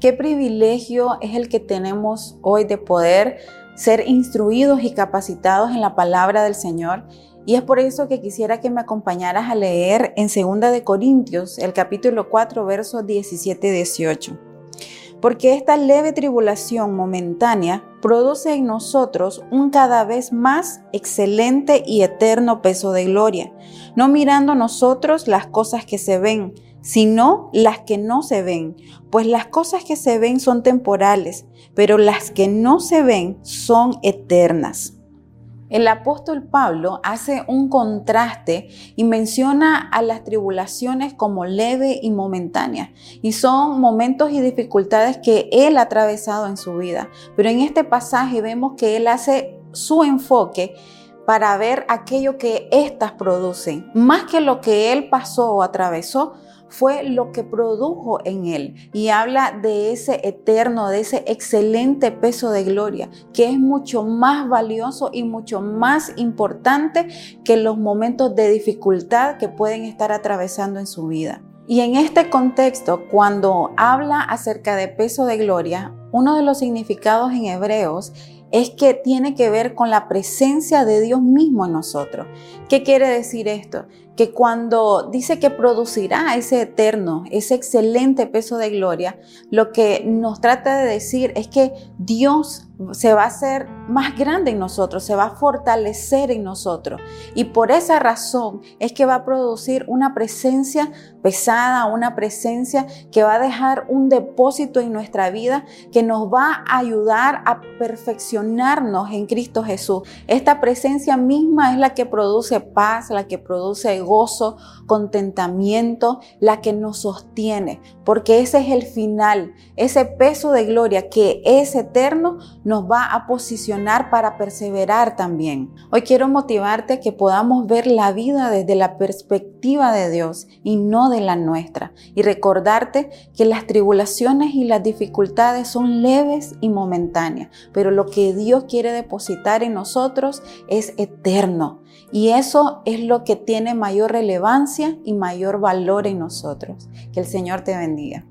Qué privilegio es el que tenemos hoy de poder ser instruidos y capacitados en la palabra del Señor. Y es por eso que quisiera que me acompañaras a leer en 2 de Corintios, el capítulo 4, versos 17-18. Porque esta leve tribulación momentánea produce en nosotros un cada vez más excelente y eterno peso de gloria, no mirando nosotros las cosas que se ven, sino las que no se ven, pues las cosas que se ven son temporales, pero las que no se ven son eternas. El apóstol Pablo hace un contraste y menciona a las tribulaciones como leve y momentánea, y son momentos y dificultades que él ha atravesado en su vida. Pero en este pasaje vemos que él hace su enfoque para ver aquello que éstas producen, más que lo que él pasó o atravesó, fue lo que produjo en él. Y habla de ese eterno, de ese excelente peso de gloria, que es mucho más valioso y mucho más importante que los momentos de dificultad que pueden estar atravesando en su vida. Y en este contexto, cuando habla acerca de peso de gloria, uno de los significados en hebreos es que tiene que ver con la presencia de Dios mismo en nosotros. ¿Qué quiere decir esto? Que cuando dice que producirá ese eterno, ese excelente peso de gloria, lo que nos trata de decir es que Dios se va a hacer más grande en nosotros, se va a fortalecer en nosotros. Y por esa razón es que va a producir una presencia pesada, una presencia que va a dejar un depósito en nuestra vida que nos va a ayudar a perfeccionarnos en Cristo Jesús. Esta presencia misma es la que produce paz, la que produce gozo, contentamiento, la que nos sostiene, porque ese es el final, ese peso de gloria que es eterno nos va a posicionar para perseverar también. Hoy quiero motivarte a que podamos ver la vida desde la perspectiva de Dios y no de la nuestra. Y recordarte que las tribulaciones y las dificultades son leves y momentáneas, pero lo Dios quiere depositar en nosotros es eterno. Y eso es lo que tiene mayor relevancia y mayor valor en nosotros. Que el Señor te bendiga.